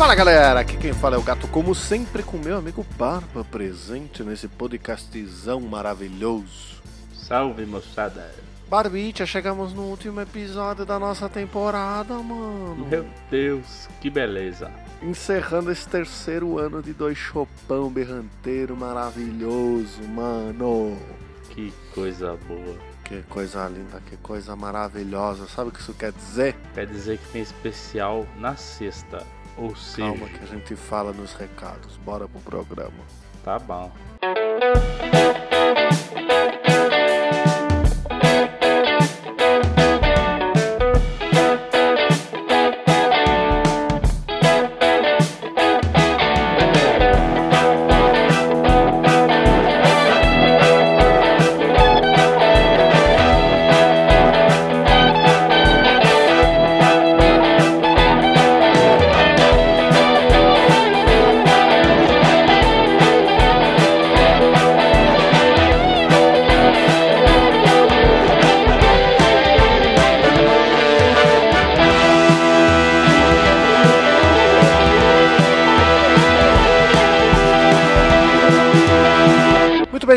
Fala galera, aqui quem fala é o Gato, como sempre, com meu amigo Barba presente nesse podcastzão maravilhoso. Salve moçada! Barbicha, chegamos no último episódio da nossa temporada, mano. Meu Deus, que beleza! Encerrando esse terceiro ano de dois chopão berranteiro maravilhoso, mano. Que coisa boa! Que coisa linda, que coisa maravilhosa. Sabe o que isso quer dizer? Quer dizer que tem especial na sexta. Ou seja, Calma que a gente fala nos recados. Bora pro programa. tá bom.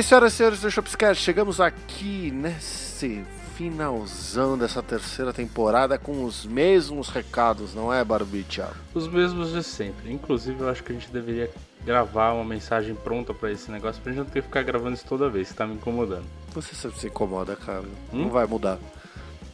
Bem, senhoras e senhores do Shopscast, chegamos aqui nesse finalzão dessa terceira temporada com os mesmos recados, não é, Barbicha? Os mesmos de sempre. Inclusive, eu acho que a gente deveria gravar uma mensagem pronta pra esse negócio pra gente não ter que ficar gravando isso toda vez, que tá me incomodando. Você sempre se incomoda, cara. Hum? Não vai mudar.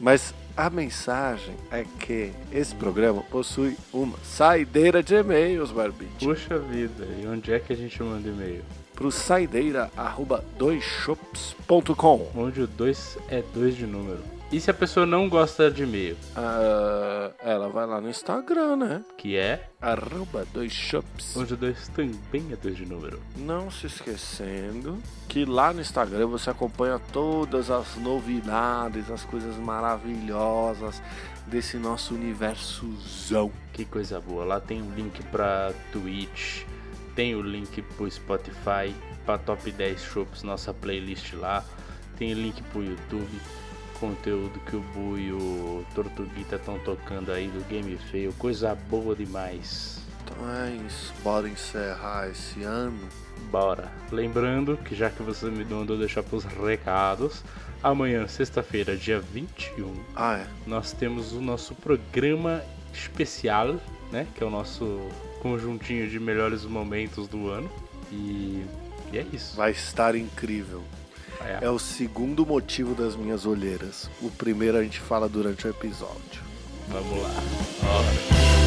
Mas a mensagem é que esse programa possui uma saideira de e-mails, Barbicha. Puxa vida, e onde é que a gente manda e-mail? Pro saideira.doisshops.com Onde o 2 é 2 de número. E se a pessoa não gosta de e-mail? Ah, ela vai lá no Instagram, né? Que é Arroba dois shops. onde o 2 também é 2 de número. Não se esquecendo que lá no Instagram você acompanha todas as novidades, as coisas maravilhosas desse nosso universozão. Que coisa boa. Lá tem um link pra Twitch, tem o link pro Spotify, pra Top 10 Shops, nossa playlist lá. Tem link pro YouTube, conteúdo que o Bu e o Tortuguita estão tocando aí do Game Feio. Coisa boa demais. Então é isso, bora encerrar esse ano. Bora. Lembrando que já que você me mandou deixar pros recados, amanhã, sexta-feira, dia 21, Ah, é. nós temos o nosso programa especial, né? Que é o nosso conjuntinho de melhores momentos do ano. E, e é isso. Vai estar incrível. É. É o segundo motivo das minhas olheiras. O primeiro a gente fala durante o episódio. Vamos lá. Bora.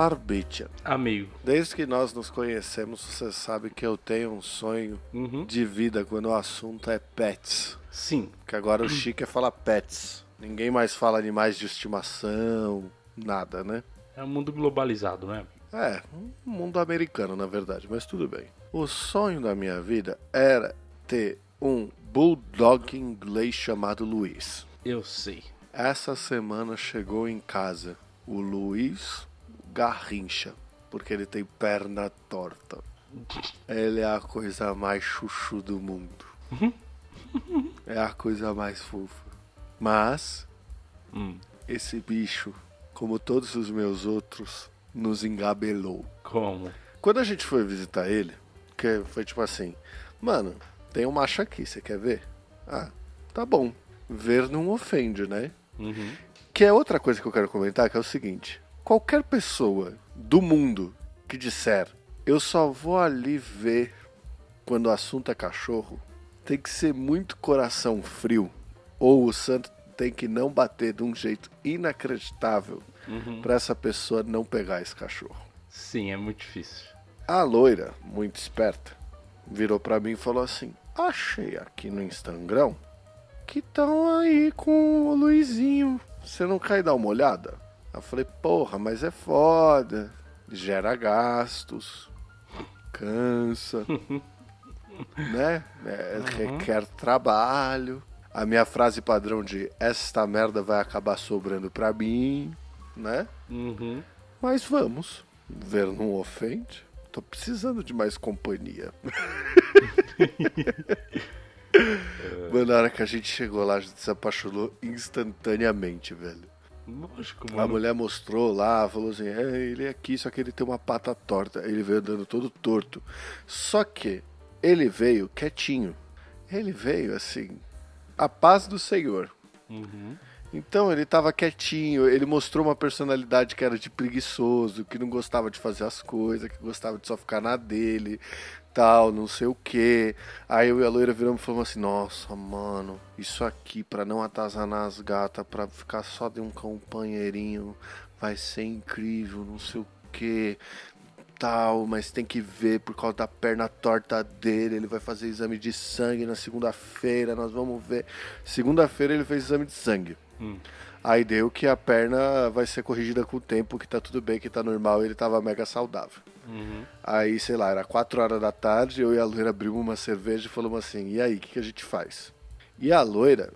Barbicha, Amigo. desde que nós nos conhecemos, você sabe que eu tenho um sonho Uhum. de vida quando o assunto é pets. Sim. Que agora o chique é falar pets. Ninguém mais fala animais de estimação, nada, né? É um mundo globalizado, né? É, um mundo americano, na verdade, mas tudo bem. O sonho da minha vida era ter um bulldog inglês chamado Luiz. Eu sei. Essa semana chegou em casa o Luiz Garrincha, porque ele tem perna torta. Ele é a coisa mais chuchu do mundo. É a coisa mais fofa. Mas Hum. esse bicho, como todos os meus outros, nos engabelou. Como? Quando a gente foi visitar ele, que foi tipo assim, mano, tem um macho aqui, você quer ver? Ah, tá bom. Ver não ofende, né? Uhum. Que é outra coisa que eu quero comentar, que é o seguinte: qualquer pessoa do mundo que disser eu só vou ali ver quando o assunto é cachorro, tem que ser muito coração frio, ou o santo tem que não bater de um jeito inacreditável Uhum. pra essa pessoa não pegar esse cachorro. Sim, é muito difícil. A loira, muito esperta, virou pra mim e falou assim: Achei aqui no Instagram que estão aí com o Luizinho. Você não quer dar uma olhada? Eu falei: Porra, mas é foda. Gera gastos, cansa, né? É, Requer trabalho. A minha frase padrão de esta merda vai acabar sobrando pra mim, né? Uhum. Mas vamos. Ver não ofende. Tô precisando de mais companhia. Mano, na hora que a gente chegou lá, a gente se apaixonou instantaneamente, velho. Lógico, A mano. mulher mostrou lá, falou assim: é, ele é aqui, só que ele tem uma pata torta. Ele veio andando todo torto. Só que ele veio quietinho. Ele veio assim, a paz do Senhor. Uhum. Então ele tava quietinho, ele mostrou uma personalidade que era de preguiçoso, que não gostava de fazer as coisas, que gostava de só ficar na dele, tal, não sei o que. Aí eu e a loira viramos e falamos assim: Nossa, mano, isso aqui pra não atazanar as gatas, pra ficar só de um companheirinho, vai ser incrível, não sei o que. Tal, mas tem que ver por causa da perna torta dele. Ele vai fazer exame de sangue na segunda-feira. Nós vamos ver. Segunda-feira ele fez exame de sangue. Hum. Aí deu que a perna vai ser corrigida com o tempo, que tá tudo bem, que tá normal, ele tava mega saudável. Uhum. Aí, sei lá, era 4 horas da tarde, eu e a loira abrimos uma cerveja e falamos assim, e aí, o que, que a gente faz? E a loira,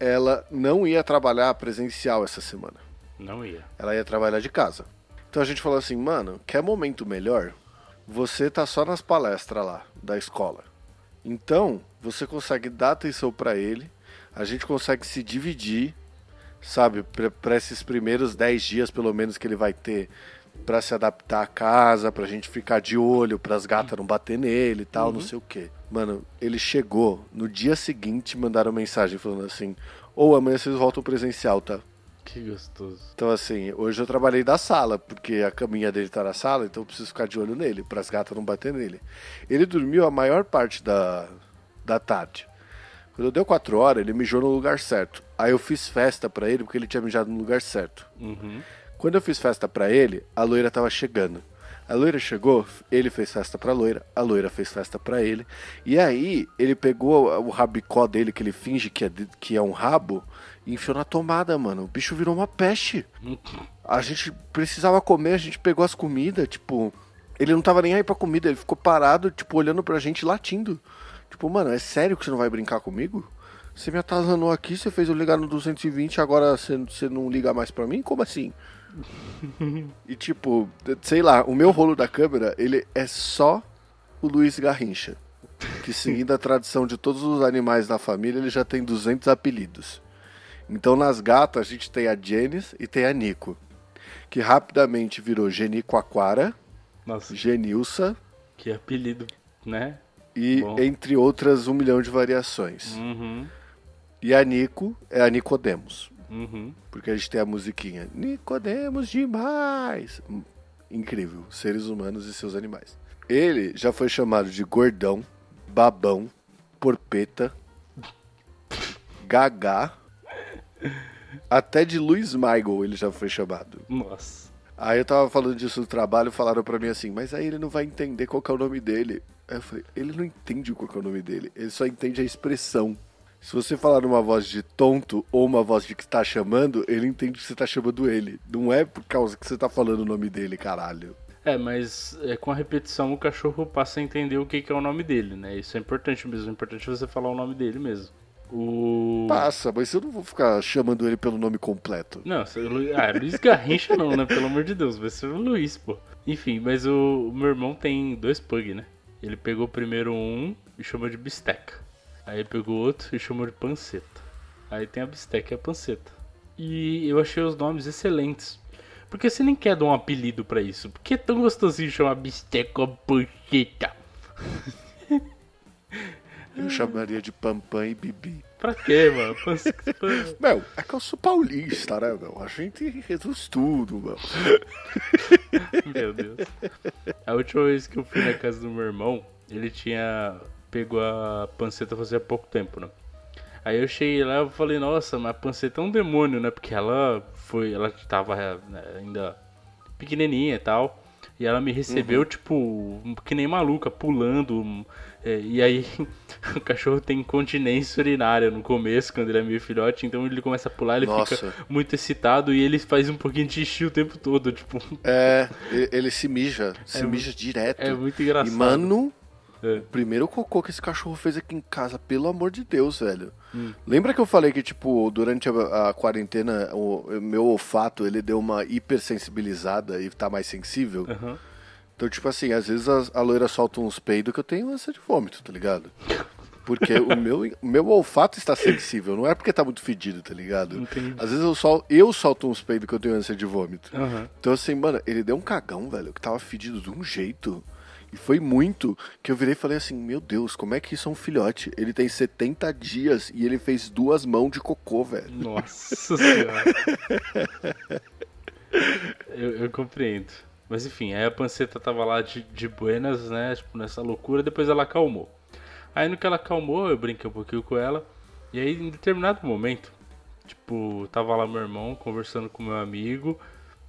ela não ia trabalhar presencial essa semana. Não ia. Ela ia trabalhar de casa. Então a gente falou assim, mano, quer momento melhor? Você tá só nas palestras lá, da escola. Então, você consegue dar atenção pra ele, a gente consegue se dividir, sabe, pra esses primeiros 10 dias pelo menos que ele vai ter pra se adaptar à casa, pra gente ficar de olho, pras gatas não bater nele e tal, não sei o quê. Mano, ele chegou no dia seguinte, mandaram mensagem falando assim: "Ou amanhã vocês voltam presencial, tá?" Que gostoso. Então, assim, hoje eu trabalhei da sala, porque a caminha dele tá na sala, então eu preciso ficar de olho nele, para as gatas não bater nele. Ele dormiu a maior parte da, da tarde. Quando deu quatro horas, ele mijou no lugar certo. Aí eu fiz festa pra ele, porque ele tinha mijado no lugar certo. Uhum. Quando eu fiz festa pra ele, a loira tava chegando. A loira chegou, ele fez festa pra loira, a loira fez festa pra ele. E aí, ele pegou o rabicó dele, que ele finge que é, que é um rabo, e enfiou na tomada, mano. O bicho virou uma peste. A gente precisava comer, a gente pegou as comidas, tipo. Ele não tava nem aí pra comida, ele ficou parado, tipo, olhando pra gente latindo. Tipo, mano, é sério que você não vai brincar comigo? Você me atazanou aqui, você fez eu ligar no 220, agora você, você não liga mais pra mim? Como assim? e tipo, sei lá, o meu rolo da câmera, ele é só o Luiz Garrincha. Que seguindo a tradição de todos os animais da família, ele já tem 200 apelidos. Então nas gatas a gente tem a Jenis e tem a Nico. Que rapidamente virou Geni Quaquara, Nossa, Genilsa que apelido, né? e Bom. entre outras um milhão de variações. Uhum. E a Nico é a Nicodemos. Uhum. Porque a gente tem a musiquinha Nicodemos demais. Incrível, seres humanos e seus animais. Ele já foi chamado de gordão, babão, porpeta, gagá, até de Luiz Michael ele já foi chamado. Nossa. Aí eu tava falando disso no trabalho, falaram pra mim assim, mas aí ele não vai entender qual que é o nome dele. Aí eu falei, ele não entende qual que é o nome dele, ele só entende a expressão. Se você falar numa voz de tonto ou uma voz de que tá chamando, ele entende que você tá chamando ele. Não é por causa que você tá falando o nome dele, caralho. É, mas é, com a repetição o cachorro passa a entender o que, que é o nome dele, né? Isso é importante mesmo. É importante você falar o nome dele mesmo. O. Passa, mas eu não vou ficar chamando ele pelo nome completo. Não, ah, Luiz Garrincha não, né? Pelo amor de Deus, vai ser o Luiz, pô. Enfim, mas o, o meu irmão tem dois pug, né? Ele pegou primeiro um e chamou de bisteca. Aí pegou outro e chamou de panceta. Aí tem a bisteca e a panceta. E eu achei os nomes excelentes. Porque você nem quer dar um apelido pra isso. Porque é tão gostosinho chamar bisteca ou panceta. Eu chamaria de Pampam e Bibi. Pra quê, mano? Panceta. Meu, é que eu sou paulista, né, meu? A gente reduz tudo, meu. Meu Deus. A última vez que eu fui na casa do meu irmão, ele tinha. Pegou a panceta fazia pouco tempo, né? Aí eu cheguei lá e falei, nossa, mas a panceta é um demônio, né? Porque ela foi. Ela tava né, ainda pequenininha e tal. E ela me recebeu, tipo, que nem maluca, pulando. é, e aí, o cachorro tem incontinência urinária no começo, quando ele é meio filhote. Então ele começa a pular, ele Nossa. fica muito excitado e ele faz um pouquinho de xixi o tempo todo. Tipo, É, ele se mija, se mija direto. é muito engraçado. E, mano, É. o primeiro cocô que esse cachorro fez aqui em casa, pelo amor de Deus, velho. Hum. Lembra que eu falei que, tipo, durante a, a quarentena, o, o meu olfato, ele deu uma hipersensibilizada e tá mais sensível? Aham. Então, tipo assim, às vezes a, a loira solta uns peidos que eu tenho ânsia de vômito, tá ligado? Porque o meu, o meu olfato está sensível, não é porque tá muito fedido, tá ligado? Entendi. Às vezes eu, sol, eu solto uns peidos que eu tenho ânsia de vômito. Aham. Então assim, mano, ele deu um cagão, velho, que tava fedido de um jeito. E foi muito que eu virei e falei assim, meu Deus, como é que isso é um filhote? Ele tem 70 dias e ele fez duas mãos de cocô, velho. Nossa senhora. eu, eu compreendo. Mas enfim, aí a panceta tava lá de, de buenas, né? Tipo, nessa loucura, depois ela acalmou. Aí no que ela acalmou, eu brinquei um pouquinho com ela. E aí, em determinado momento, tipo, tava lá meu irmão conversando com meu amigo,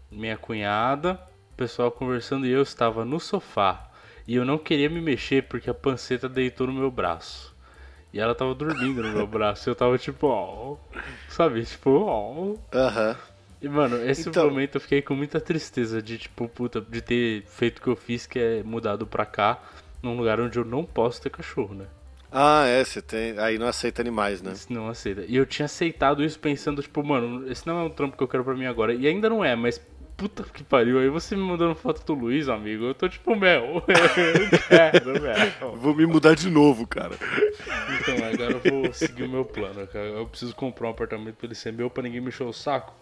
minha cunhada, o pessoal conversando e eu estava no sofá. E eu não queria me mexer porque a panceta deitou no meu braço. E ela tava dormindo no meu braço. E eu tava tipo, ó. sabe? Tipo, ó. Aham. E, mano, esse Então- momento eu fiquei com muita tristeza de, tipo, puta, de ter feito o que eu fiz, que é mudado pra cá, num lugar onde eu não posso ter cachorro, né? Ah, é, você tem. Aí não aceita animais, né? Isso não aceita. E eu tinha aceitado isso pensando, tipo, mano, esse não é um trampo que eu quero pra mim agora. E ainda não é, mas puta que pariu. Aí você me mandando foto do Luiz, amigo. Eu tô tipo, Mel, eu quero, Mel. Vou me mudar de novo, cara. Então, agora eu vou seguir o meu plano, cara. Eu preciso comprar um apartamento pra ele ser meu, pra ninguém me encher o saco.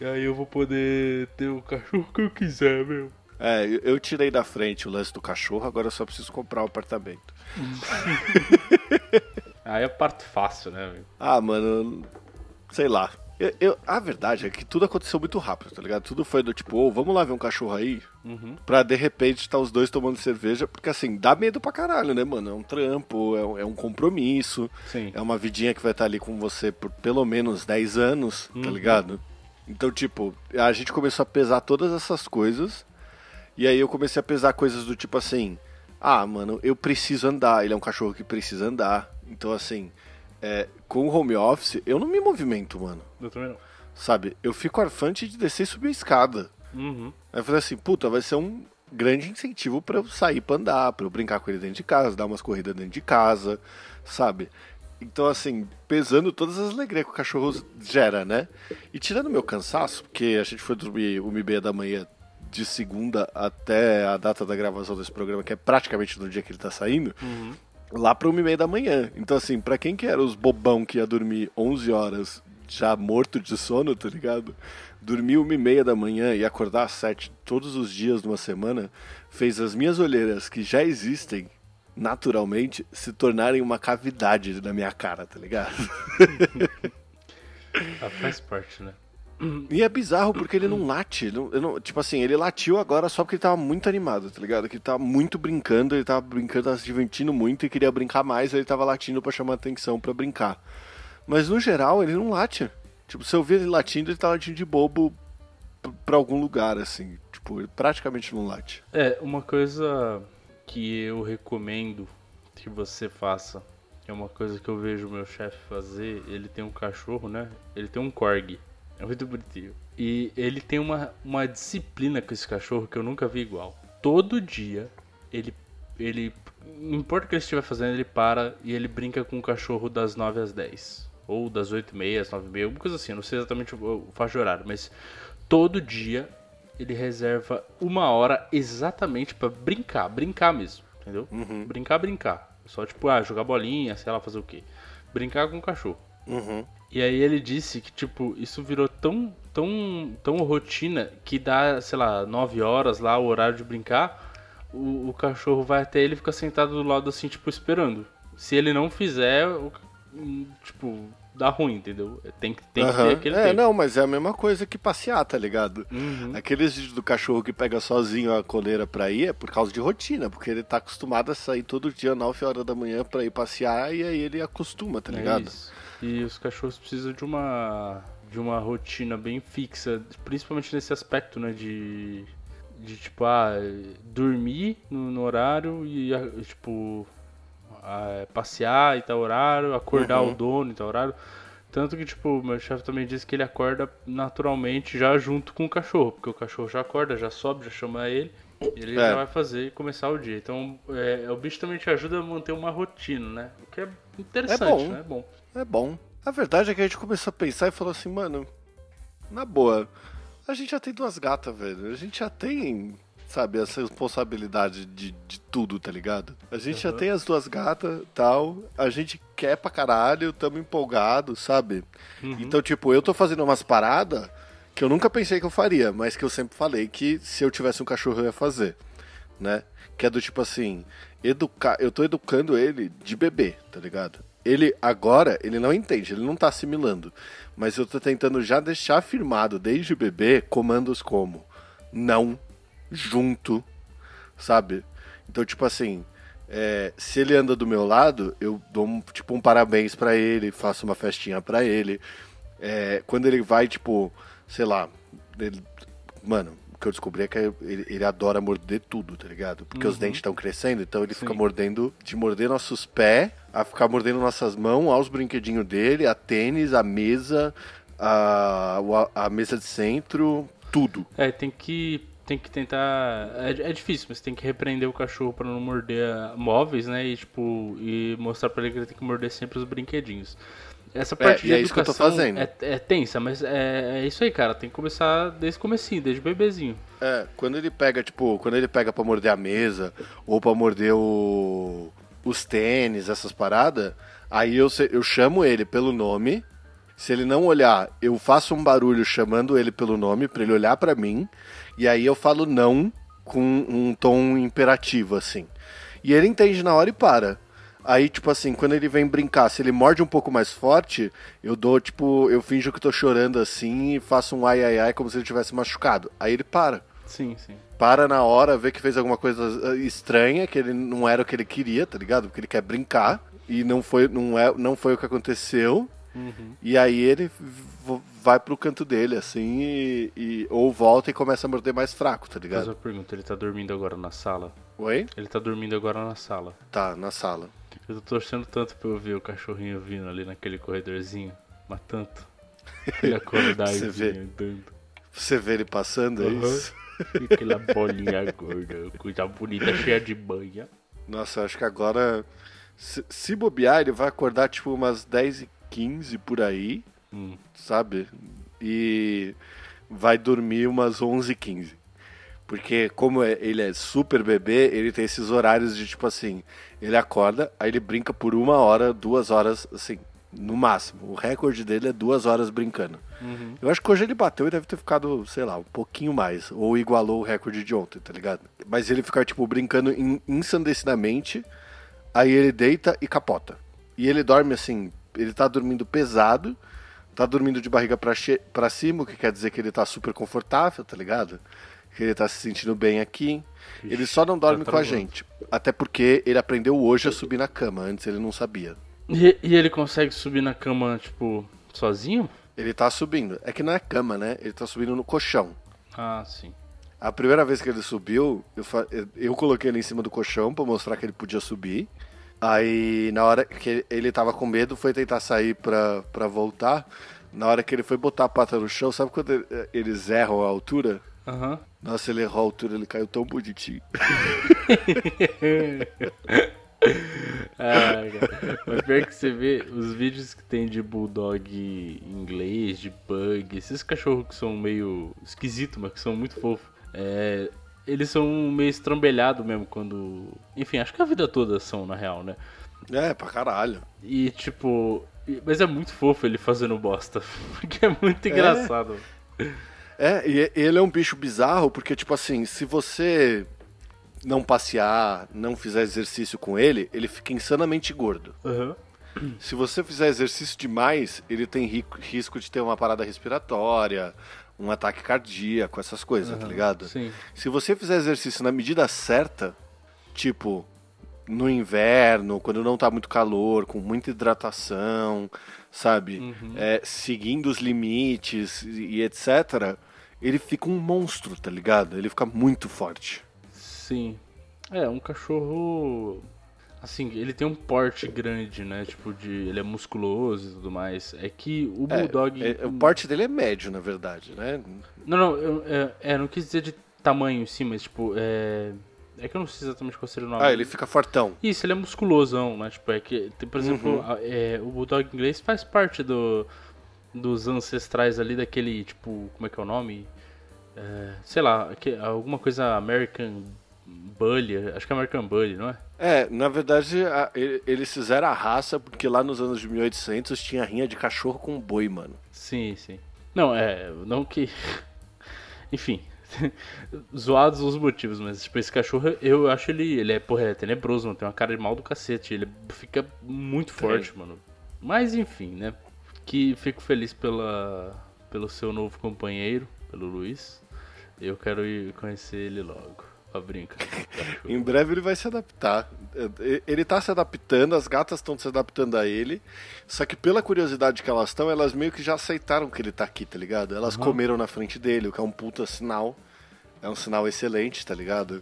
E aí eu vou poder ter o cachorro que eu quiser, meu. É, eu- tirei da frente o lance do cachorro, agora eu só preciso comprar o apartamento. Aí é parte fácil, né, amigo? Ah, mano, sei lá. Eu, eu- a verdade é que tudo aconteceu muito rápido, tá ligado? Tudo foi do tipo, ô, vamos lá ver um cachorro aí, Uhum. pra de repente estar os dois tomando cerveja, porque assim, dá medo pra caralho, né, mano? É um trampo, é um, é um compromisso, Sim. é uma vidinha que vai estar ali com você por pelo menos 10 anos, tá Uhum. ligado? Então, tipo, a gente começou a pesar todas essas coisas, e aí eu comecei a pesar coisas do tipo assim, ah, mano, eu preciso andar, ele é um cachorro que precisa andar, então assim, é, com o home office, eu não me movimento, mano. Eu também não. Sabe? Eu fico arfante de descer e subir a escada. Uhum. Aí eu falei assim, puta, vai ser um grande incentivo pra eu sair pra andar, pra eu brincar com ele dentro de casa, dar umas corridas dentro de casa, sabe? Então, assim, pesando todas as alegrias que o cachorro gera, né? E tirando meu cansaço, porque a gente foi dormir uma e meia da manhã de segunda até a data da gravação desse programa, que é praticamente no dia que ele tá saindo, Uhum. Lá pra uma e meia da manhã. Então, assim, pra quem que era os bobão que ia dormir 11 horas já morto de sono, tá ligado? Dormir uma e meia da manhã e acordar às sete todos os dias numa semana fez as minhas olheiras, que já existem naturalmente, se tornarem uma cavidade na minha cara, tá ligado? Ah, faz parte, né? E é bizarro porque ele não late. ele não- não- tipo assim, ele latiu agora só porque ele tava muito animado, tá ligado? Que ele tava muito brincando, ele tava brincando, tava se divertindo muito e queria brincar mais, ele tava latindo pra chamar atenção pra brincar. Mas no geral, ele não late. Tipo, se eu ver ele latindo, ele tá latindo de bobo p- pra algum lugar, assim. Tipo, ele praticamente não late. É, uma coisa que eu recomendo que você faça, é uma coisa que eu vejo meu chefe fazer, ele tem um cachorro, né? Ele tem um corgi. É muito bonitinho. E ele tem uma, uma disciplina com esse cachorro que eu nunca vi igual. Todo dia, ele. ele não importa o que ele estiver fazendo, ele para e ele brinca com o cachorro das 9 às 10. Ou das 8 e meia às 9 e meia, alguma coisa assim. eu Não sei exatamente o o faixa de horário, mas todo dia ele reserva uma hora exatamente pra brincar, brincar mesmo, entendeu? Brincar, brincar. Só tipo, ah, jogar bolinha, sei lá, fazer o quê? Brincar com o cachorro. Uhum. E aí ele disse que, tipo, isso virou tão, tão, tão rotina que dá, sei lá, 9 horas lá, o horário de brincar, o, o cachorro vai até ele e fica sentado do lado assim, tipo, esperando. Se ele não fizer, o- hum, tipo, dá ruim, entendeu? Tem, que- tem que Aham. ter aquele é, tempo. não, mas é a mesma coisa que passear, tá ligado? Uhum. Aqueles vídeos do cachorro que pega sozinho a coleira pra ir é por causa de rotina, porque ele tá acostumado a sair todo dia 9 horas da manhã pra ir passear e aí ele acostuma, tá É ligado? isso. E os cachorros precisam de uma de uma rotina bem fixa, principalmente nesse aspecto, né, de de tipo, ah, dormir no, no horário e tipo ah, passear em tal horário, acordar Uhum. o dono em tal horário. Tanto que, tipo, meu chefe também disse que ele acorda naturalmente já junto com o cachorro, porque o cachorro já acorda, já sobe, já chama ele, e ele É. já vai fazer e começar o dia. Então, é, o bicho também te ajuda a manter uma rotina, né? O que é interessante, É bom. né? É bom. É bom. A verdade é que a gente começou a pensar e falou assim, mano, na boa, a gente já tem duas gatas, velho. A gente já tem sabe, essa responsabilidade de, de tudo, tá ligado? A gente uhum. já tem as duas gatas tal, a gente quer pra caralho, tamo empolgado, sabe? Uhum. Então, tipo, eu tô fazendo umas paradas que eu nunca pensei que eu faria, mas que eu sempre falei que se eu tivesse um cachorro eu ia fazer, né? Que é do tipo assim, educar, eu tô educando ele de bebê, tá ligado? Ele agora, ele não entende, ele não tá assimilando, mas eu tô tentando já deixar afirmado desde bebê comandos como não junto, sabe? Então, tipo assim, é, se ele anda do meu lado, eu dou um, tipo um parabéns para ele, faço uma festinha para ele. É, quando ele vai, tipo, sei lá, ele, mano, que eu descobri é que ele, ele adora morder tudo, tá ligado? Porque uhum. os dentes estão crescendo, então ele Sim. fica mordendo, de morder nossos pés, a ficar mordendo nossas mãos, aos brinquedinhos dele, a tênis, a mesa, a, a, a mesa de centro, tudo. É, tem que tem que tentar. É, é difícil, mas tem que repreender o cachorro para não morder móveis, né? E tipo, e mostrar para ele que ele tem que morder sempre os brinquedinhos. Essa parte é, de é educação isso que eu tô fazendo. É, é tensa, mas é, é, isso aí, cara. Tem que começar desde o comecinho, desde bebezinho. É, quando ele pega, tipo, quando ele pega para morder a mesa ou para morder o, os tênis, essas paradas, aí eu, eu chamo ele pelo nome. Se ele não olhar, eu faço um barulho chamando ele pelo nome para ele olhar para mim. E aí eu falo não com um tom imperativo, assim. E ele entende na hora e para. Aí, tipo assim, quando ele vem brincar, se ele morde um pouco mais forte, eu dou, tipo, eu finjo que tô chorando assim e faço um ai ai ai como se ele tivesse machucado. Aí ele para. Sim, sim. Para na hora, vê que fez alguma coisa eh, estranha, que ele não era o que ele queria, tá ligado? Porque ele quer brincar. E não foi, não é, não foi o que aconteceu. Uhum. E aí ele vai pro canto dele, assim, e, e, ou volta e começa a morder mais fraco, tá ligado? Mas eu pergunto, ele tá dormindo agora na sala? Oi? Ele tá dormindo agora na sala. Tá, na sala. Eu tô torcendo tanto pra eu ver o cachorrinho vindo ali naquele corredorzinho, mas tanto. Ele acordar e andando. Você vê ele passando, uhum. é isso? E aquela bolinha gorda, coisa bonita, cheia de banha. Nossa, acho que agora, se, se bobear, ele vai acordar tipo umas 10 e 15 por aí, hum. sabe? E vai dormir umas 11 15 Porque como é, ele é super bebê, ele tem esses horários de tipo assim, ele acorda, aí ele brinca por uma hora, duas horas, assim, no máximo. O recorde dele é duas horas brincando. Uhum. Eu acho que hoje ele bateu e deve ter ficado, sei lá, um pouquinho mais. Ou igualou o recorde de ontem, tá ligado? Mas ele ficar, tipo, brincando ensandecidamente, aí ele deita e capota. E ele dorme, assim, ele tá dormindo pesado, tá dormindo de barriga para cima, o que quer dizer que ele tá super confortável, tá ligado? Que ele tá se sentindo bem aqui. Ixi, ele só não dorme tá com a gente. Até porque ele aprendeu hoje a subir na cama, antes ele não sabia. E, e, ele consegue subir na cama, tipo, sozinho? Ele tá subindo. É que não é cama, né? Ele tá subindo no colchão. Ah, sim. A primeira vez que ele subiu, eu, eu coloquei ele em cima do colchão para mostrar que ele podia subir. Aí, na hora que ele tava com medo, foi tentar sair pra, pra voltar. Na hora que ele foi botar a pata no chão, sabe quando eles erram a altura? Uhum. Nossa, ele errou a altura, ele caiu tão bonitinho. ah, Mas pior que você vê os vídeos que tem de bulldog inglês, de bug, esses cachorros que são meio esquisitos, mas que são muito fofos. É, eles são meio estrambelhados mesmo quando. Enfim, acho que a vida toda são, na real, né? É, pra caralho. E tipo. Mas é muito fofo ele fazendo bosta. Porque é muito é. engraçado. É, e ele é um bicho bizarro, porque, tipo assim, se você não passear, não fizer exercício com ele, ele fica insanamente gordo. Uhum. Se você fizer exercício demais, ele tem risco de ter uma parada respiratória, um ataque cardíaco, essas coisas, uhum, tá ligado? Sim. Se você fizer exercício na medida certa, tipo no inverno, quando não tá muito calor, com muita hidratação, sabe? Uhum. É, seguindo os limites e, e etc., ele fica um monstro, tá ligado? Ele fica muito forte. Sim. É, um cachorro Assim, ele tem um porte grande, né? Tipo, de. Ele é musculoso e tudo mais. É que o é, Bulldog. É, é, o porte dele é médio, na verdade, né? Não, não, eu, é, é não quis dizer de tamanho em si, mas tipo, é. É que eu não sei exatamente qual seria o nome. Ah, ele fica fortão. Isso, ele é musculosão, né? Tipo, é que, por exemplo, uhum. é, o Bulldog inglês faz parte do, dos ancestrais ali daquele, tipo, como é que é o nome? é, sei lá, que- alguma coisa American Bully, acho que é American Bully, não é? É, na verdade, a- eles fizeram a raça porque lá nos anos de 1800 tinha rinha de cachorro com boi, mano. Sim, sim. Não, é, não que. Enfim. Zoados os motivos, mas tipo, esse cachorro, eu acho ele. Ele é, porra, é tenebroso, mano. Tem uma cara de mal do cacete. Ele fica muito forte, mano. Mas enfim, né? Que fico feliz pela, pelo seu novo companheiro, pelo Luiz. Eu quero ir conhecer ele logo. Ó, brinca. Em breve ele vai se adaptar. É, Ele tá se adaptando, as gatas estão se adaptando a ele. Só que pela curiosidade que elas estão, elas meio que já aceitaram que ele tá aqui, tá ligado? Elas Uhum. comeram na frente dele, o que é um puta sinal. É um sinal excelente, tá ligado?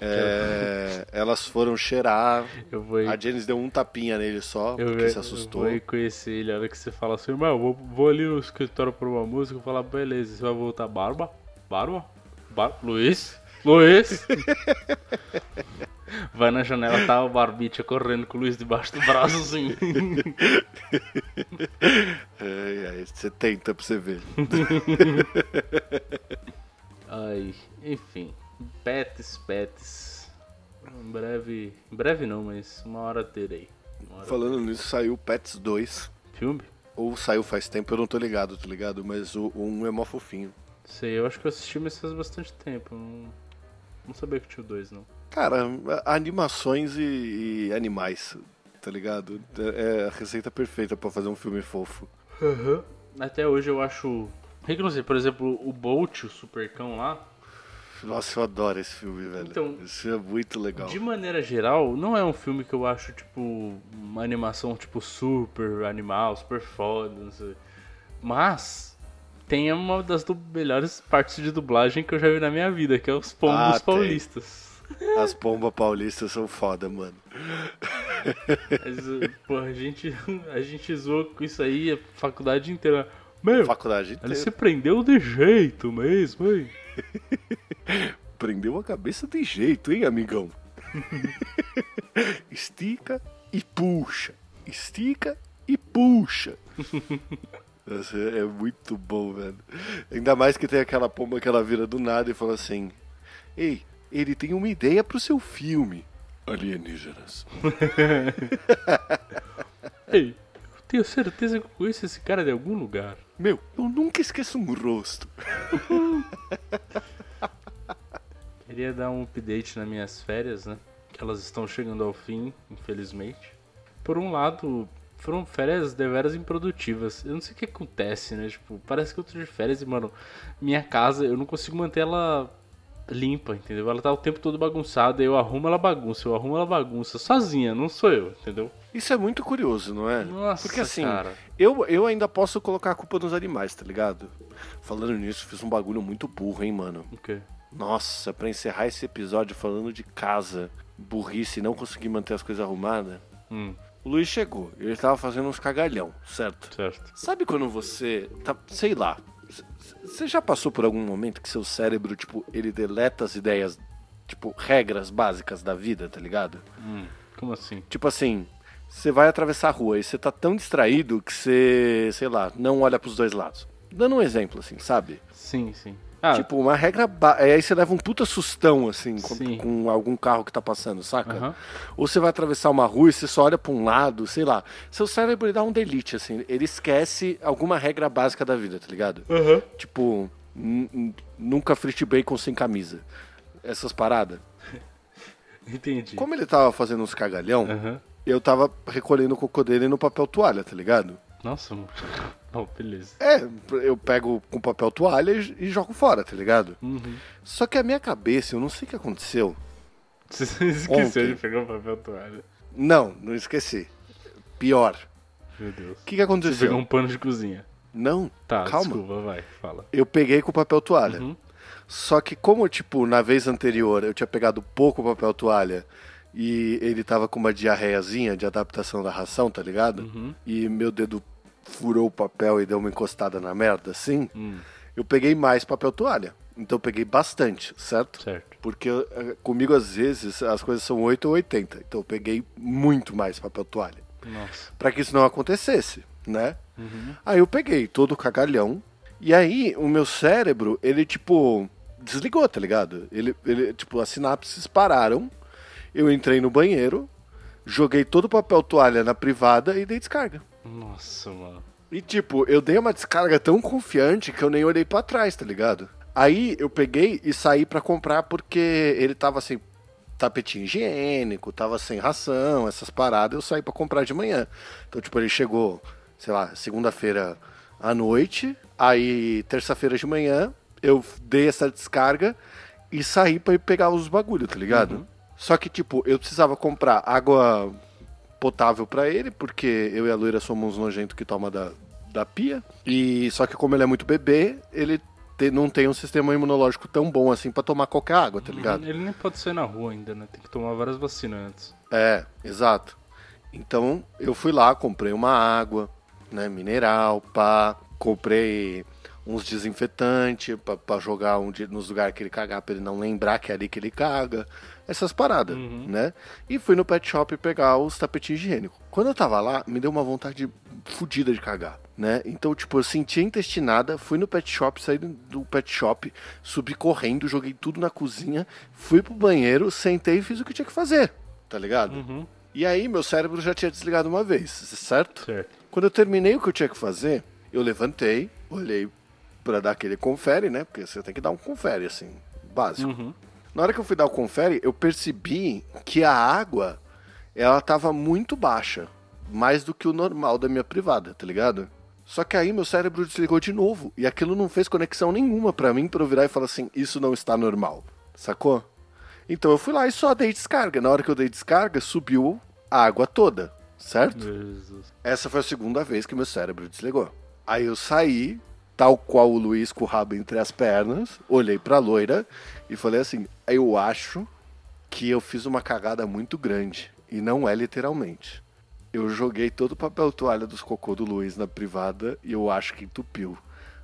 É, elas foram cheirar. Eu vou. A Janice deu um tapinha nele só, Eu, porque eu, se assustou. vou ir conhecer ele. A hora que você fala assim, irmão, vou, vou ali no escritório por uma música. Eu falar, beleza, você vai voltar, Barba? Barba? Bar Luiz? Luiz? Vai na janela, tá o Barbicha correndo com o Luiz debaixo do braço, assim. Ai, ai, você tenta pra você ver. Ai, enfim. Pets, pets. Em breve. Em breve não, mas uma hora terei. Uma hora Falando nisso, saiu Pets 2. Filme? Ou saiu faz tempo, eu não tô ligado, tá ligado? Mas o 1 é mó fofinho. Sei, eu acho que eu assisti, mas faz bastante tempo. Não, não sabia que tinha o dois, não. Cara, animações e, e animais, tá ligado? É a receita perfeita pra fazer um filme fofo. Até hoje eu acho. Que eu não sei, por exemplo, o Bolt, o supercão lá, Nossa, eu adoro esse filme, velho. Então, Isso é muito legal. de maneira geral, não é um filme que eu acho, tipo, uma animação, tipo, super animal, super foda, não sei. Mas tem uma das melhores partes de dublagem que eu já vi na minha vida, que é os pombos Ah, paulistas. As pombas paulistas são foda, mano. Mas, pô, a gente, a gente zoou com isso aí a faculdade inteira. Meu, Faculdade ele inteira. se prendeu de jeito mesmo, hein? Prendeu a cabeça de jeito, hein, amigão? Estica e puxa. Estica e puxa. Nossa, é muito bom, velho. Ainda mais que tem aquela pomba que ela vira do nada e fala assim: Ei, ele tem uma ideia pro seu filme. Alienígenas. Ei, tenho certeza que eu conheço esse cara de algum lugar. Meu, eu nunca esqueço um rosto. Queria dar um update nas minhas férias, né? Que elas estão chegando ao fim, infelizmente. Por um lado, foram férias deveras improdutivas. Eu não sei o que acontece, né? Tipo, parece que eu tô de férias e, mano, minha casa, eu não consigo manter ela limpa, entendeu? Ela tá o tempo todo bagunçada, eu arrumo ela bagunça, eu arrumo ela bagunça, sozinha, não sou eu, entendeu? Isso é muito curioso, não é? Nossa, Porque assim, cara. eu, eu ainda posso colocar a culpa nos animais, tá ligado? Falando nisso, fiz um bagulho muito burro, hein, mano. O quê? Nossa, pra encerrar esse episódio falando de casa, burrice e não conseguir manter as coisas arrumadas, Hum, o Luiz chegou. Ele tava fazendo uns cagalhão, certo? certo. Sabe quando você tá, sei lá, você já passou por algum momento que seu cérebro, tipo, ele deleta as ideias, tipo, regras básicas da vida, tá ligado? Hum, como assim? Tipo assim, você vai atravessar a rua e você tá tão distraído que você, sei lá, não olha pros dois lados. Dando um exemplo, assim, sabe? Sim, sim. Ah, Tipo, uma regra. Ba... Aí você leva um puta sustão, assim, com, com algum carro que tá passando, saca? Aham. Ou você vai atravessar uma rua e você só olha pra um lado, sei lá. Seu cérebro ele dá um delete, assim. Ele esquece alguma regra básica da vida, tá ligado? Aham. Tipo, nunca frite bacon sem camisa. Essas paradas. entendi. Como ele tava fazendo uns cagalhão, Aham. eu tava recolhendo o cocô dele no papel toalha, tá ligado? Nossa. Bom, beleza. É, eu pego com papel toalha e, jogo fora, tá ligado? Uhum. Só que a minha cabeça, eu não sei o que aconteceu. Você esqueceu Ontem. de pegar o papel toalha. Não, não esqueci. Pior. Meu Deus. O que, que Você aconteceu? pegou um pano de cozinha. Não, Tá, calma. desculpa, vai, fala. Eu peguei com papel toalha. Uhum. Só que como, tipo, na vez anterior eu tinha pegado pouco papel toalha e ele tava com uma diarreiazinha de adaptação da ração, tá ligado? Uhum. E meu dedo furou o papel e deu uma encostada na merda, assim. Hum, Eu peguei mais papel toalha. Então eu peguei bastante, certo? certo. Porque eh, comigo, às vezes, as coisas são 8 ou 80. Então eu peguei muito mais papel toalha. Nossa. Pra que isso não acontecesse, né? Uhum. Aí eu peguei todo o cagalhão E aí, o meu cérebro, ele, tipo, desligou, tá ligado? Ele, ele, tipo, as sinapses pararam. Eu entrei no banheiro, joguei todo o papel toalha na privada e dei descarga. Nossa, mano. E, tipo, eu dei uma descarga tão confiante que eu nem olhei para trás, tá ligado? Aí eu peguei e saí para comprar porque ele tava sem tapetinho higiênico, tava sem ração, essas paradas, eu saí para comprar de manhã. Então, tipo, ele chegou, sei lá, segunda-feira à noite, aí terça-feira de manhã, eu dei essa descarga e saí para ir pegar os bagulho, tá ligado? Uhum. Só que, tipo, eu precisava comprar água potável para ele, porque eu e a loira somos nojentos que toma da, da pia. E só que como ele é muito bebê, ele te- não tem um sistema imunológico tão bom assim para tomar qualquer água, tá ligado? Ele nem pode sair na rua ainda, né? Tem que tomar várias vacinas antes. É, exato. Então eu fui lá, comprei uma água, né, mineral, pá, comprei uns desinfetantes pra jogar um dia nos lugares que ele cagar, pra ele não lembrar que é ali que ele caga. Essas paradas, né? E fui no pet shop pegar os tapetinhos higiênicos. Quando eu tava lá, me deu uma vontade fodida de cagar, né? Então, tipo, eu senti a intestinada, fui no pet shop, saí do- pet shop, subi correndo, joguei tudo na cozinha, fui pro banheiro, sentei e fiz o que tinha que fazer, tá ligado? Uhum. E aí meu cérebro já tinha desligado uma vez, certo? Certo. Quando eu terminei o que eu tinha que fazer, eu levantei, olhei pra dar aquele confere, né? Porque você tem que dar um confere, assim, básico. Uhum. Na hora que eu fui dar o confere, eu percebi que a água, ela tava muito baixa. Mais do que o normal da minha privada, tá ligado? Só que aí meu cérebro desligou de novo. E aquilo não fez conexão nenhuma pra mim pra eu virar e falar assim, isso não está normal. Sacou? Então eu fui lá e só dei descarga. Na hora que eu dei descarga, subiu a água toda, certo? Jesus. Essa foi a segunda vez que meu cérebro desligou. Aí eu saí, tal qual o Luiz com o rabo entre as pernas, olhei pra loira e falei assim: Eu acho que eu fiz uma cagada muito grande. E não é literalmente. Eu joguei todo o papel toalha dos cocô do Luiz na privada e eu acho que entupiu.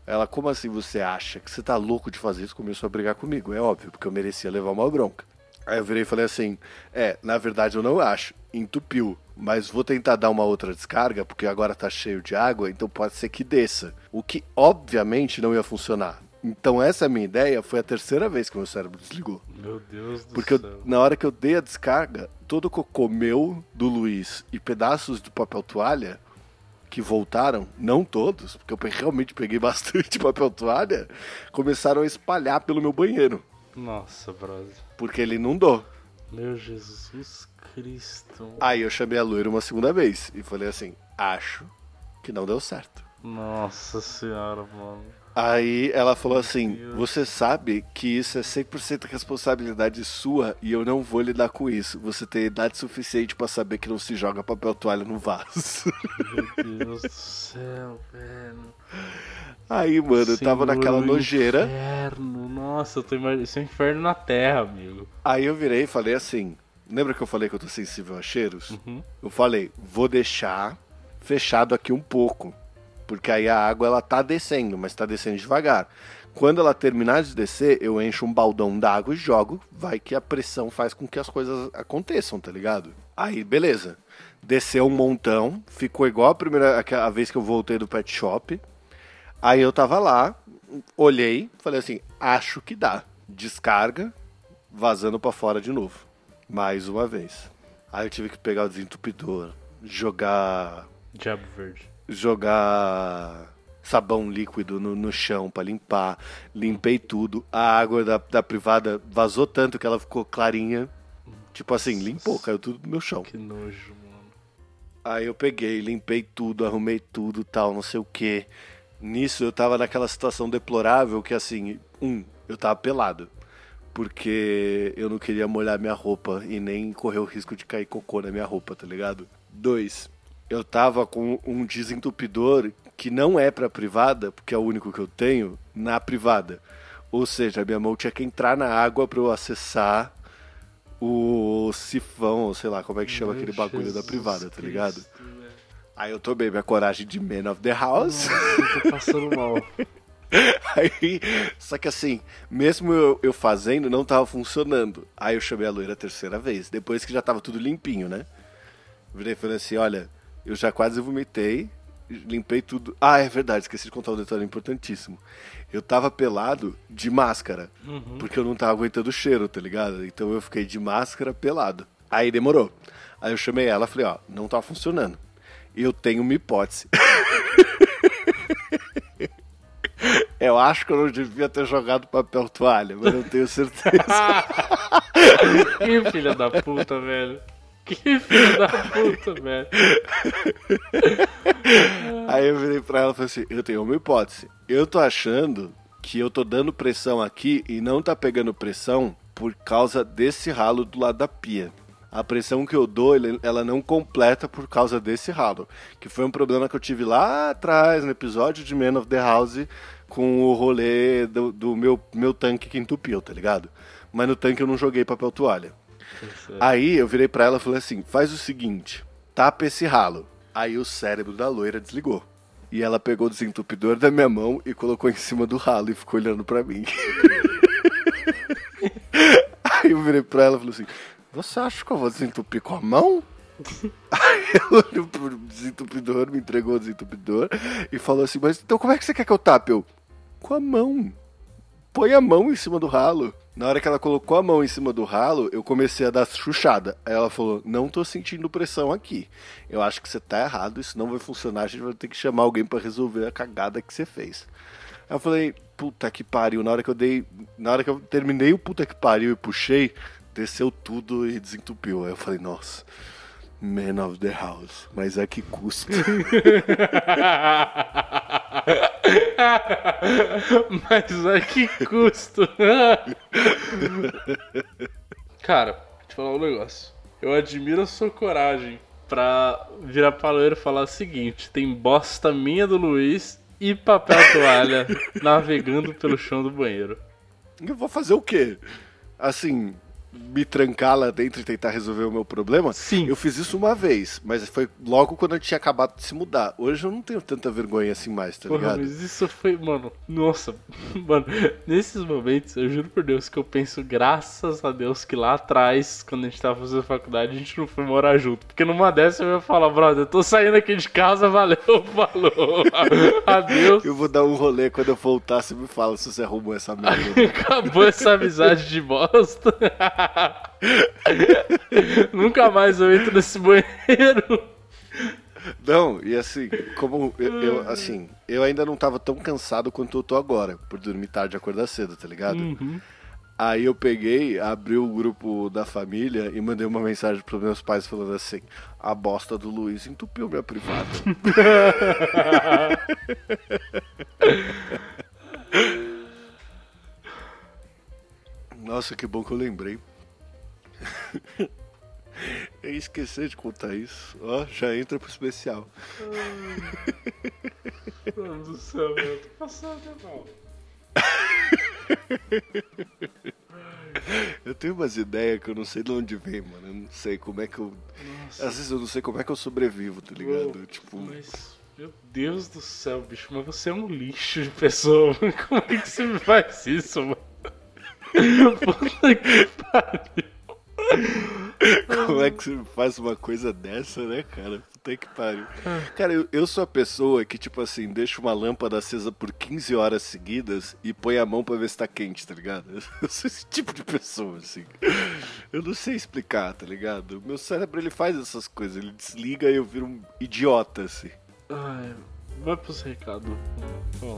Ela, como assim você acha que você tá louco de fazer isso? Começou a brigar comigo. É óbvio, porque eu merecia levar uma bronca. Aí eu virei e falei assim: É, na verdade eu não acho, entupiu. Mas vou tentar dar uma outra descarga, porque agora tá cheio de água, então pode ser que desça. O que obviamente não ia funcionar. Então essa é a minha ideia, foi a terceira vez que meu cérebro desligou. Meu Deus do Porque céu. na hora que eu dei a descarga, todo o cocô meu, do Luiz, e pedaços do papel toalha que voltaram, não todos, porque eu realmente peguei bastante papel toalha, começaram a espalhar pelo meu banheiro, Nossa, brother. porque ele inundou. Meu Jesus Cristo. Aí eu chamei a loira uma segunda vez e falei assim: acho que não deu certo. Nossa senhora, mano. Aí ela falou assim. Você sabe que isso é 100% responsabilidade sua e eu não vou lidar com isso. Você tem idade suficiente pra saber que não se joga papel toalha no vaso. Meu Deus do céu, velho. Aí, mano, eu tava naquela nojeira. Inferno. Nossa, eu tô imaginando. Isso é um inferno na terra, amigo. Aí eu virei e falei assim: Lembra que eu falei que eu tô sensível a cheiros? Uhum. Eu falei: Vou deixar fechado aqui um pouco. Porque aí a água ela tá descendo, mas tá descendo devagar. Quando ela terminar de descer, eu encho um baldão d'água e jogo. Vai que a pressão faz com que as coisas aconteçam, tá ligado? Aí, beleza. Desceu um montão, ficou igual a primeira a, vez que eu voltei do pet shop. Aí eu tava lá, olhei, falei assim: acho que dá. Descarga, vazando pra fora de novo. Mais uma vez. Aí eu tive que pegar o desentupidor, jogar Diabo verde. Jogar sabão líquido no, no chão pra limpar. Limpei tudo. A água da, da privada vazou tanto que ela ficou clarinha. Tipo assim, limpou, caiu tudo no meu chão. Que nojo, mano. Aí eu peguei, limpei tudo, arrumei tudo, tal, não sei o que. Nisso eu tava naquela situação deplorável que assim, um, eu tava pelado. Porque eu não queria molhar minha roupa e nem correr o risco de cair cocô na minha roupa, tá ligado? Dois, eu tava com um desentupidor que não é pra privada, porque é o único que eu tenho, na privada. Ou seja, a minha mão tinha que entrar na água pra eu acessar o sifão, ou sei lá como é que chama Meu aquele bagulho da Jesus privada, tá ligado? Cristo. Aí eu tomei minha coragem de man of the house. Nossa, tô passando mal. Aí, só que assim, mesmo eu, eu fazendo, não tava funcionando. Aí eu chamei a loira a terceira vez, depois que já tava tudo limpinho, né? Virei e falei assim: olha, eu já quase vomitei, limpei tudo. Ah, é verdade, esqueci de contar um detalhe importantíssimo. Eu tava pelado de máscara, Uhum. porque eu não tava aguentando o cheiro, tá ligado? Então eu fiquei de máscara pelado. Aí demorou. Aí eu chamei ela e falei, ó, não tá funcionando. Eu tenho uma hipótese. Eu acho que eu não devia ter jogado papel toalha, mas não tenho certeza. Que filha da puta, velho. Que filha da puta, velho. Aí eu virei pra ela e falei assim: eu tenho uma hipótese. Eu tô achando que eu tô dando pressão aqui e não tá pegando pressão por causa desse ralo do lado da pia. A pressão que eu dou, ela não completa por causa desse ralo. Que foi um problema que eu tive lá atrás, no episódio de Man of the House, com o rolê do, do meu, meu tanque que entupiu, tá ligado? Mas no tanque eu não joguei papel toalha. Aí eu virei pra ela e falei assim: faz o seguinte, tapa esse ralo. Aí o cérebro da loira desligou. E ela pegou o desentupidor da minha mão e colocou em cima do ralo e ficou olhando pra mim. Aí eu virei pra ela e falei assim: Você acha que eu vou desentupir com a mão? Aí ela olhou pro desentupidor, me entregou o desentupidor e falou assim: Mas então como é que você quer que eu tape? Eu, com a mão. Põe a mão em cima do ralo. Na hora que ela colocou a mão em cima do ralo, eu comecei a dar chuchada. Aí ela falou: Não tô sentindo pressão aqui. Eu acho que você tá errado, isso não vai funcionar. A gente vai ter que chamar alguém pra resolver a cagada que você fez. Aí eu falei: Puta que pariu. Na hora que eu dei. Na hora que eu terminei o puta que pariu e puxei, desceu tudo e desentupiu. Aí eu falei: Nossa. Man of the House, mas a que custo? Mas a que custo? Cara, vou te falar um negócio. Eu admiro a sua coragem pra virar paloeiro e falar o seguinte: tem bosta minha do Luiz e papel toalha navegando pelo chão do banheiro. Eu vou fazer o quê? Assim, me trancar lá dentro e tentar resolver o meu problema? Sim. Eu fiz isso uma vez, mas foi logo quando eu tinha acabado de se mudar. Hoje eu não tenho tanta vergonha assim mais, tá Porra, ligado? mas isso foi, mano, nossa, mano, nesses momentos, eu juro por Deus que eu penso, graças a Deus, que lá atrás, quando a gente tava fazendo faculdade, a gente não foi morar junto. Porque numa dessa eu ia falar, brother, eu tô saindo aqui de casa, valeu, falou, adeus. Eu vou dar um rolê quando eu voltar, você me fala se você arrumou essa merda. Acabou essa amizade de bosta. Nunca mais eu entro nesse banheiro. Não, e assim, como eu, eu, assim, eu ainda não tava tão cansado quanto eu tô agora, por dormir tarde e acordar cedo, tá ligado? Uhum. Aí eu peguei, abri o grupo da família e mandei uma mensagem pros meus pais falando assim: a bosta do Luiz entupiu minha privada. Nossa, que bom que eu lembrei. Eu esqueci de contar isso. Ó, já entra pro especial. Meu Deus do céu, eu tô passando mal. Eu tenho umas ideias que eu não sei de onde vem, mano. Eu não sei como é que eu. Nossa. Às vezes eu não sei como é que eu sobrevivo, tá ligado? Uou, Tipo. Mas, meu Deus do céu, bicho, mas você é um lixo de pessoa. mano. Como é que você me faz isso, mano? Puta que pariu. Como é que você faz uma coisa dessa, né, cara? Puta que pariu. Cara, eu, eu sou a pessoa que, tipo assim, deixa uma lâmpada acesa por 15 horas seguidas e põe a mão pra ver se tá quente, tá ligado? Eu sou esse tipo de pessoa, assim. Eu não sei explicar, tá ligado? O meu cérebro, ele faz essas coisas. Ele desliga e eu viro um idiota, assim. Ai, vai pros recados. Ó.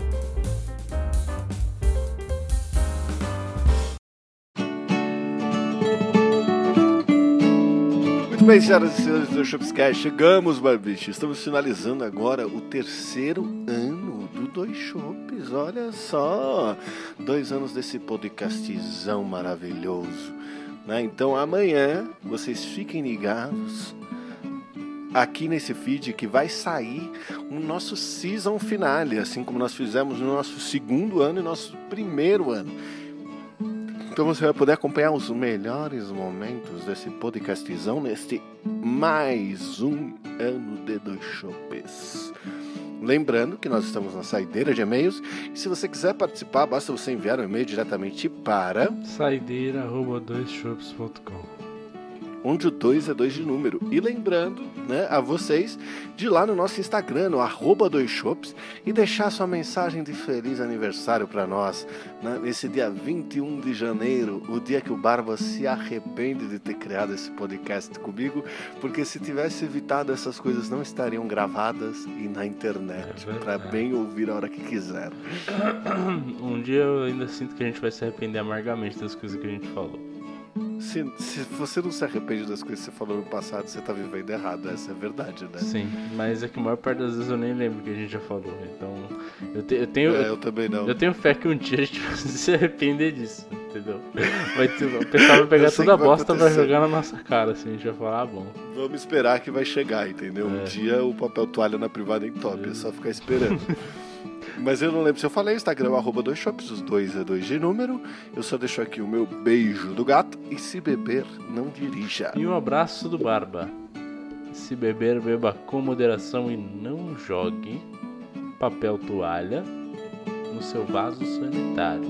Muito bem, senhoras e senhores do Shopscast, chegamos, barbicho. Estamos finalizando agora o terceiro ano do Dois Shops. Olha só, dois anos desse podcastzão maravilhoso. Né? Então amanhã vocês fiquem ligados aqui nesse feed que vai sair o nosso season finale, assim como nós fizemos no nosso segundo ano e nosso primeiro ano. Então você vai poder acompanhar os melhores momentos desse podcastzão neste mais um ano de dois chopes. Lembrando que nós estamos na saideira de e-mails e se você quiser participar, basta você enviar um e-mail diretamente para Saideira arroba doisshops.com onde o 2 é 2 de número. E lembrando né, a vocês de ir lá no nosso Instagram, no arroba dois shops, e deixar sua mensagem de feliz aniversário para nós né, nesse dia 21 de janeiro, o dia que o Barba se arrepende de ter criado esse podcast comigo, porque se tivesse evitado essas coisas não estariam gravadas e na internet, É para bem ouvir a hora que quiser. Um dia eu ainda sinto que a gente vai se arrepender amargamente das coisas que a gente falou. Se, se você não se arrepende das coisas que você falou no passado, você tá vivendo errado, essa é a verdade, né? Sim, mas é que a maior parte das vezes eu nem lembro o que a gente já falou. Então, eu, te- eu tenho. É, eu também não. Eu tenho fé que um dia a gente vai se arrepender disso, entendeu? Vai o pessoal vai pegar toda a bosta e vai acontecer. jogar na nossa cara, assim, a gente vai falar, ah, bom. Vamos esperar que vai chegar, entendeu? Um É. dia o papel toalha na privada em top, é só ficar esperando. Mas eu não lembro se eu falei, Instagram arroba dois shops, os dois é dois de número. Eu só deixo aqui o meu beijo do gato e se beber, não dirija. E um abraço do Barba. Se beber, beba com moderação e não jogue papel toalha no seu vaso sanitário.